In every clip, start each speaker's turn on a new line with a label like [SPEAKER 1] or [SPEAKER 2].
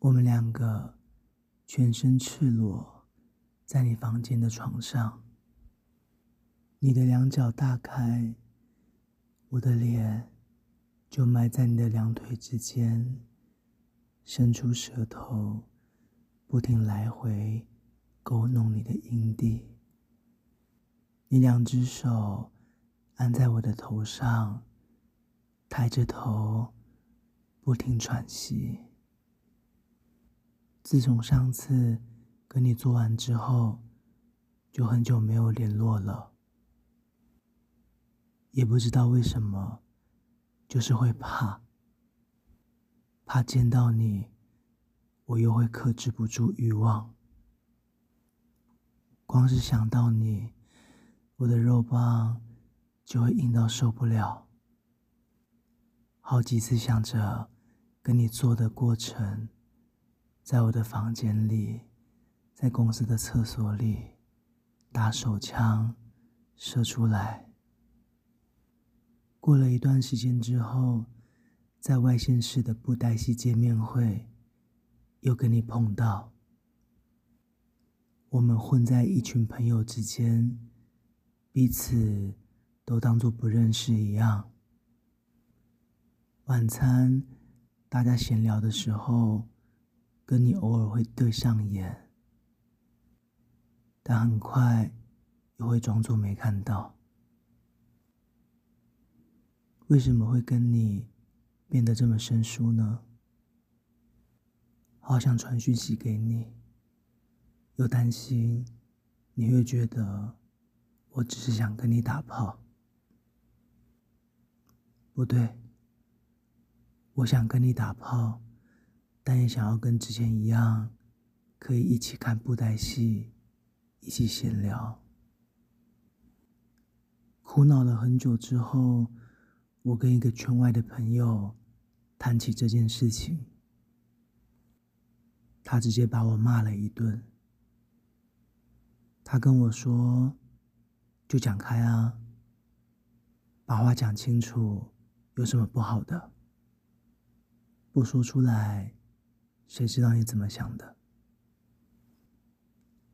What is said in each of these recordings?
[SPEAKER 1] 我们两个全身赤裸，在你房间的床上。你的两脚大开，我的脸就埋在你的两腿之间，伸出舌头，不停来回勾弄你的阴蒂。你两只手按在我的头上，抬着头，不停喘息。自从上次跟你做完之后，就很久没有联络了。也不知道为什么，就是会怕，怕见到你，我又会克制不住欲望。光是想到你，我的肉棒就会硬到受不了。好几次想着跟你做的过程，在我的房间里，在公司的厕所里，打手枪射出来。过了一段时间之后，在外县市的布袋戏见面会，又跟你碰到。我们混在一群朋友之间，彼此都当作不认识一样。晚餐大家闲聊的时候，跟你偶尔会对上眼，但很快又会装作没看到。为什么会跟你变得这么生疏呢？好想传讯息给你，又担心你会觉得我只是想跟你打炮。不对，我想跟你打炮，但也想要跟之前一样，可以一起看布袋戏，一起闲聊。苦恼了很久之后。我跟一个圈外的朋友谈起这件事情，他直接把我骂了一顿。他跟我说：“就讲开啊，把话讲清楚，有什么不好的？不说出来，谁知道你怎么想的？”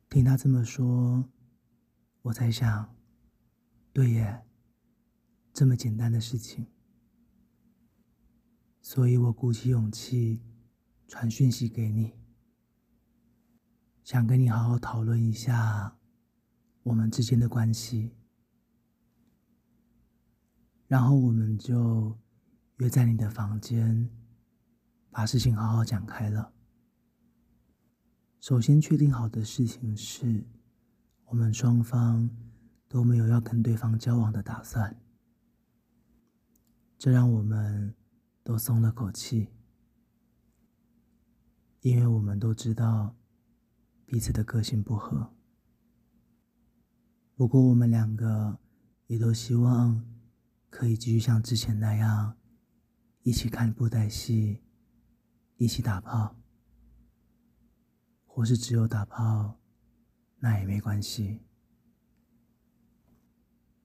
[SPEAKER 1] 听他这么说，我才想，对耶。这么简单的事情，所以我鼓起勇气传讯息给你，想跟你好好讨论一下我们之间的关系，然后我们就约在你的房间，把事情好好讲开了。首先确定好的事情是，我们双方都没有要跟对方交往的打算。这让我们都松了口气，因为我们都知道彼此的个性不合。不过，我们两个也都希望可以继续像之前那样，一起看布袋戏，一起打炮，或是只有打炮，那也没关系。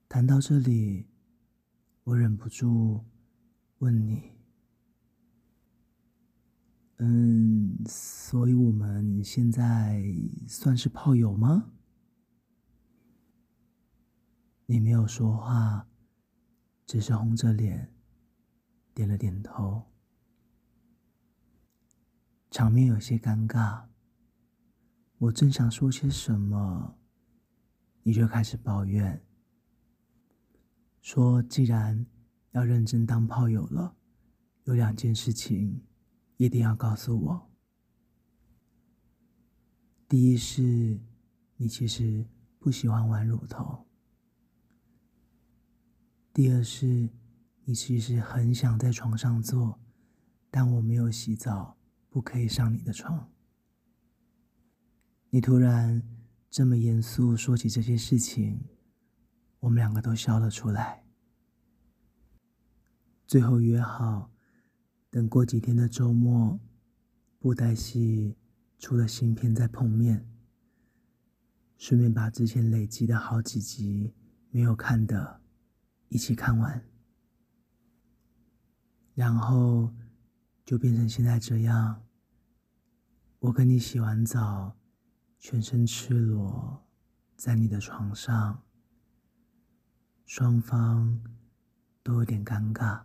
[SPEAKER 1] 谈到这里。我忍不住问你：“嗯，所以我们现在算是炮友吗？”你没有说话，只是红着脸点了点头。场面有些尴尬。我正想说些什么，你就开始抱怨。说，既然要认真当炮友了，有两件事情一定要告诉我。第一是，你其实不喜欢玩乳头；第二是，你其实很想在床上做，但我没有洗澡，不可以上你的床。你突然这么严肃说起这些事情。我们两个都笑了出来，最后约好，等过几天的周末，布袋戏出了新片再碰面，顺便把之前累积的好几集没有看的，一起看完，然后就变成现在这样，我跟你洗完澡，全身赤裸，在你的床上，双方都有点尴尬。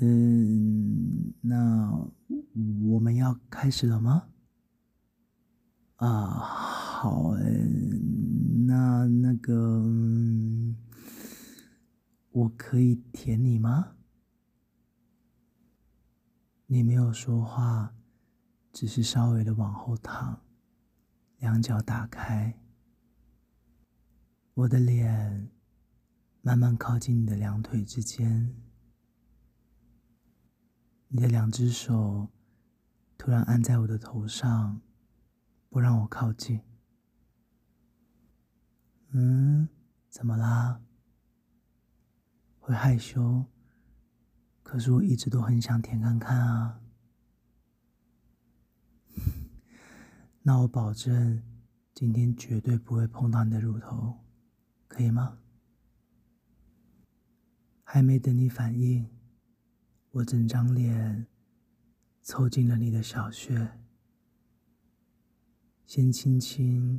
[SPEAKER 1] 嗯，那我们要开始了吗？啊，好，嗯，那那个，嗯，我可以舔你吗？你没有说话，只是稍微的往后躺，两脚打开，我的脸慢慢靠近你的两腿之间，你的两只手突然按在我的头上，不让我靠近。嗯，怎么啦？会害羞？可是我一直都很想舔看看啊，那我保证今天绝对不会碰到你的乳头，可以吗？还没等你反应，我整张脸凑近了你的小穴，先轻轻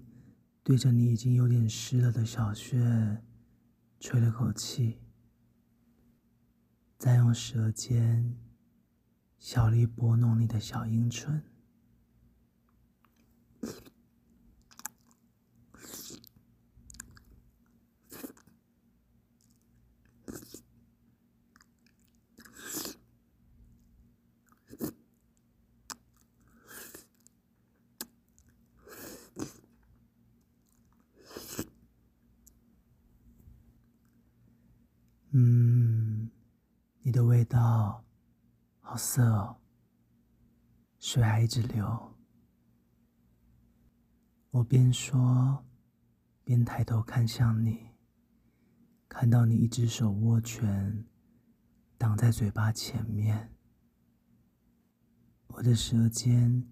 [SPEAKER 1] 对着你已经有点湿了的小穴吹了口气。再用舌尖小力拨弄你的小阴唇，嗯。你的味道好涩哦，水还一直流。我边说边抬头看向你，看到你一只手握拳挡在嘴巴前面，我的舌尖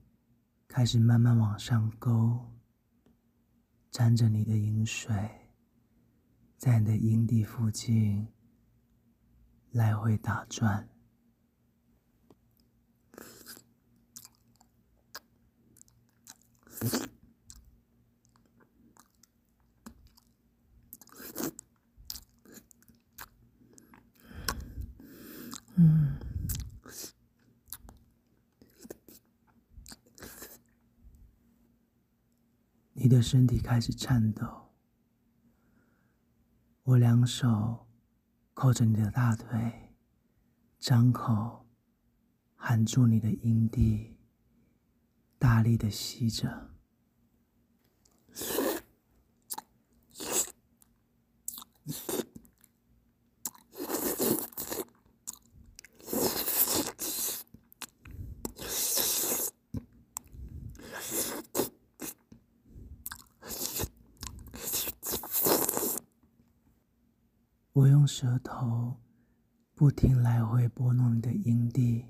[SPEAKER 1] 开始慢慢往上勾，沾着你的饮水，在你的阴蒂附近。来回打转，嗯，你的身体开始颤抖，我两手。扣着你的大腿，张口含住你的阴蒂，大力的吸着。我用舌头不停来回拨弄你的阴蒂，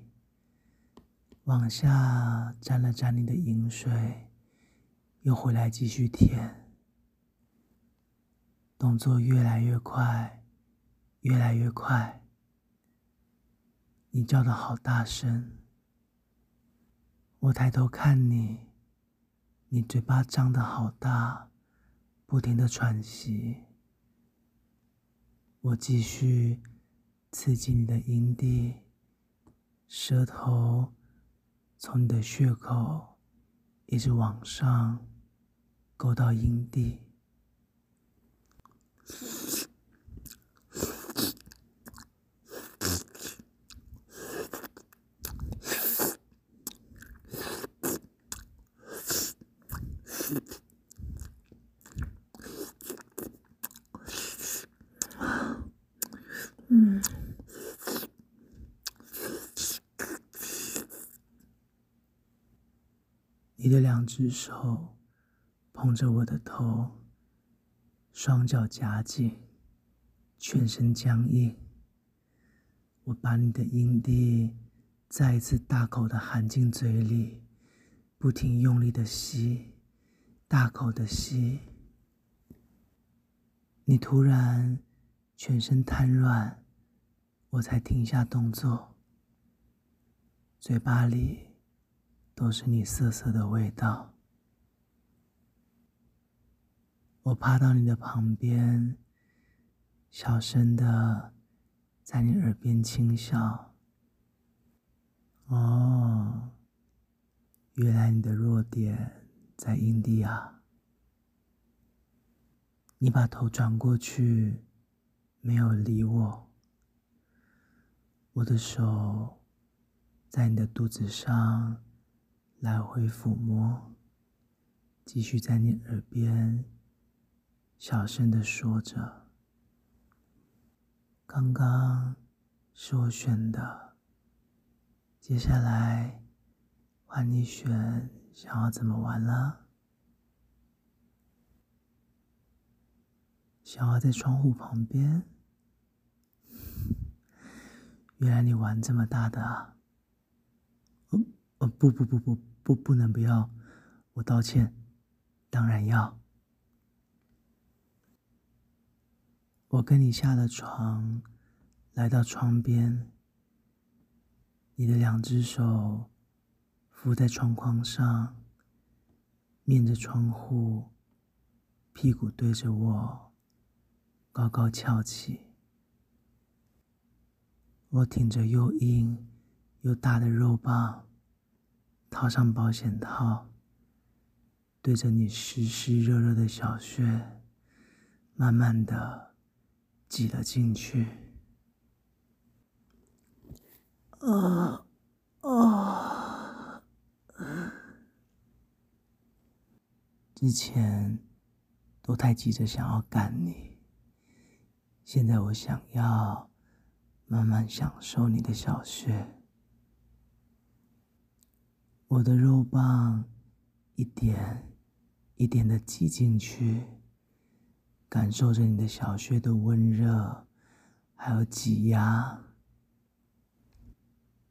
[SPEAKER 1] 往下沾了沾你的淫水，又回来继续舔，动作越来越快，越来越快。你叫的好大声，我抬头看你，你嘴巴张得好大，不停的喘息。我继续刺激你的阴蒂，舌头从你的血口一直往上勾到阴蒂。你的两只手捧着我的头，双脚夹紧，全身僵硬。我把你的阴蒂再一次大口的含进嘴里，不停用力的吸，大口的吸。你突然全身瘫软，我才停下动作。嘴巴里都是你涩涩的味道。我趴到你的旁边，小声的在你耳边轻笑。哦，原来你的弱点在阴蒂啊！你把头转过去，没有理我。我的手在你的肚子上来回抚摸，继续在你耳边。小声的说着：“刚刚是我选的，接下来换你选，想要怎么玩了？想要在窗户旁边？原来你玩这么大的啊！哦哦，不不不不不，不能不要，我道歉，当然要。”我跟你下了床，来到窗边。你的两只手扶在窗框上，面着窗户，屁股对着我，高高翘起。我挺着又硬又大的肉棒，套上保险套，对着你湿湿热热的小穴，慢慢的。挤了进去。啊啊！之前都太急着想要干你，现在我想要慢慢享受你的小穴。我的肉棒一点一点的挤进去。感受着你的小穴的温热，还有挤压，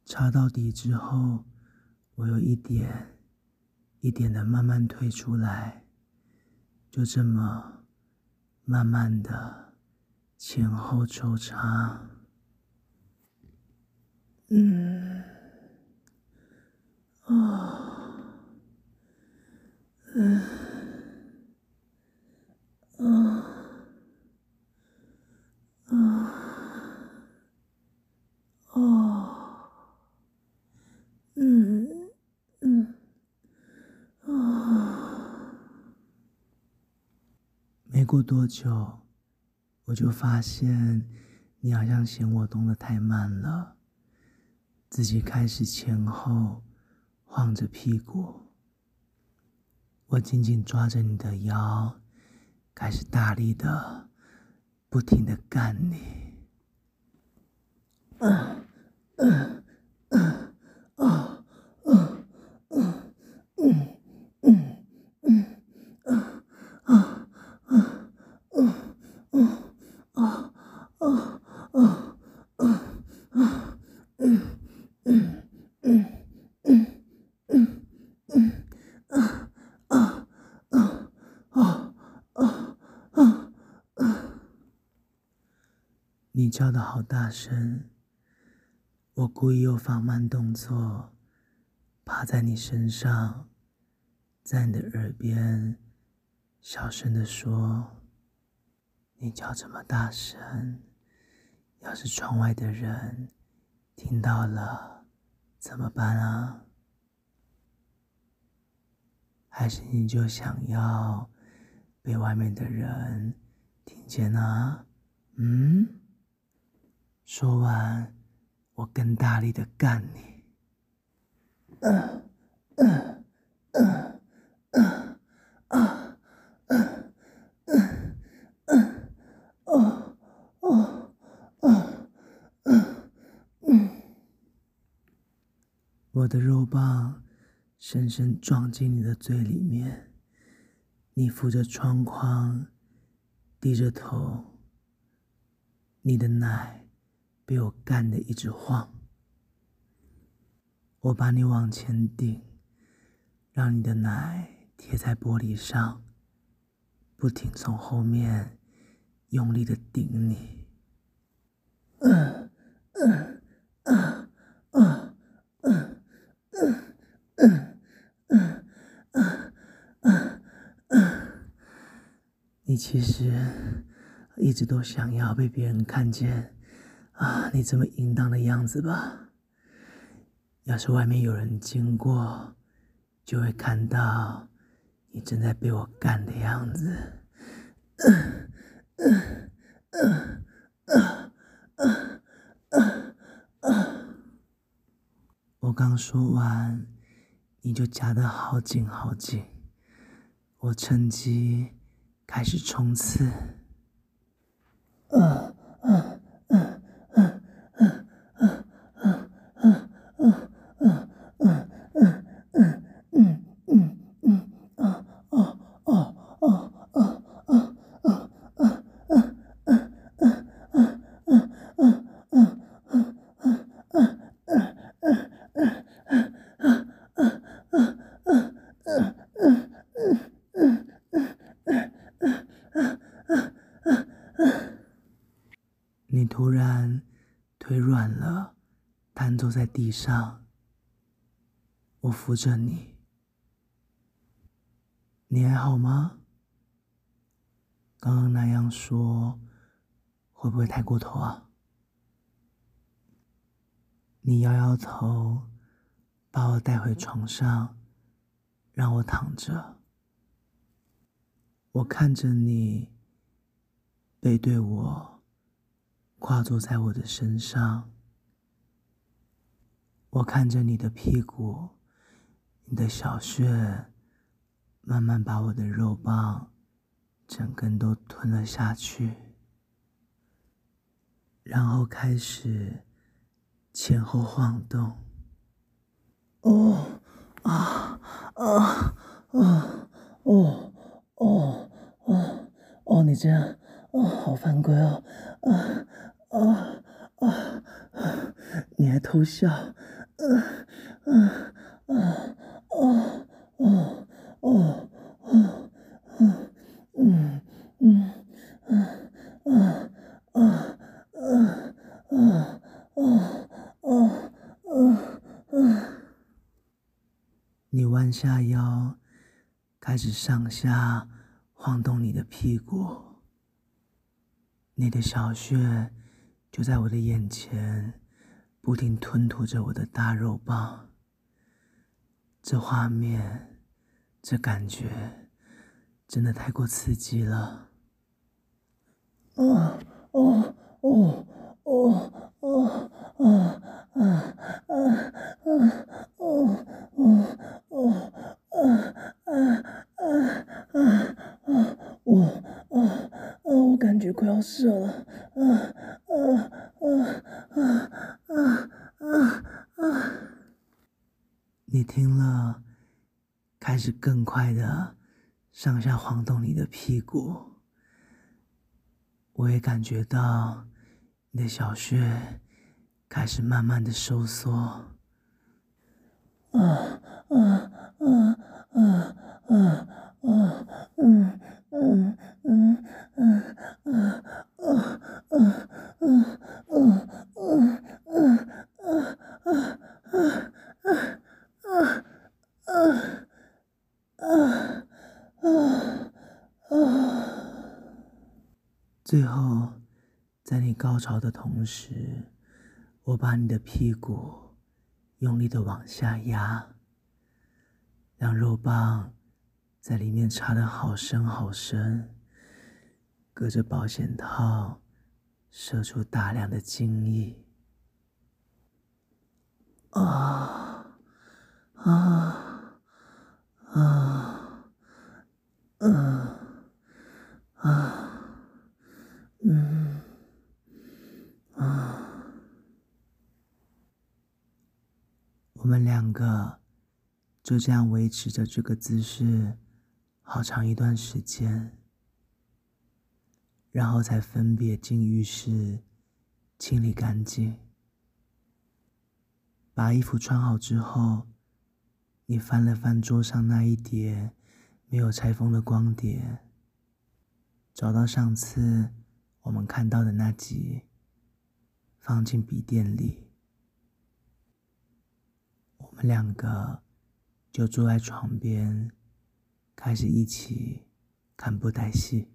[SPEAKER 1] 插到底之后，我有一点一点的慢慢退出来，就这么慢慢的前后抽插，嗯，啊，嗯。没过多久，我就发现你好像嫌我动得太慢了，自己开始前后晃着屁股。我紧紧抓着你的腰，开始大力的、不停的干你嗯啊嗯嗯嗯。你叫的好大声，我故意又放慢动作，趴在你身上，在你的耳边小声的说：“你叫这么大声，要是窗外的人听到了怎么办啊？还是你就想要被外面的人听见啊？嗯？”说完，我更大力的干你。我的肉棒深深撞进你的嘴里面，你扶着窗框，低着头，你的奶。被我干的一直晃。我把你往前顶，让你的奶贴在玻璃上，不停从后面用力的顶你。嗯嗯你其实一直都想要被别人看见。啊，你这么淫荡的样子吧？要是外面有人经过，就会看到你正在被我干的样子。我刚说完，你就夹得好紧好紧，我趁机。开始冲刺。嗯在地上。我扶着你，你还好吗？刚刚那样说，会不会太过头啊？你摇摇头，把我带回床上，让我躺着。我看着你，背对我。跨坐在我的身上，我看着你的屁股，你的小穴慢慢把我的肉棒整根都吞了下去，然后开始前后晃动。哦啊啊啊哦哦哦哦！你这样哦，好犯规哦啊！啊啊啊！你还偷笑？嗯嗯嗯嗯嗯嗯嗯嗯嗯嗯嗯嗯嗯嗯嗯嗯嗯。你弯下腰，开始上下晃动你的屁股，你的小穴。就在我的眼前，不停吞吐着我的大肉棒。这画面，这感觉，真的太过刺激了。哦哦哦哦哦啊啊啊啊哦哦哦啊啊啊啊啊！我啊啊，我感觉快要射了啊！啊啊啊啊啊啊！你听了，开始更快的上下晃动你的屁股，我也感觉到你的小穴开始慢慢的收缩。啊啊啊啊啊啊！嗯嗯嗯嗯嗯嗯嗯。最后，在你高潮的同时，我把你的屁股用力的往下压，让肉棒在里面插得好深好深，隔着保险套射出大量的精液。啊啊啊！嗯啊。嗯，啊，我们两个就这样维持着这个姿势好长一段时间，然后才分别进浴室清理干净。把衣服穿好之后，你翻了翻桌上那一叠没有拆封的光碟，找到上次。我们看到的那集，放进笔电里。我们两个就坐在床边，开始一起看布袋戏。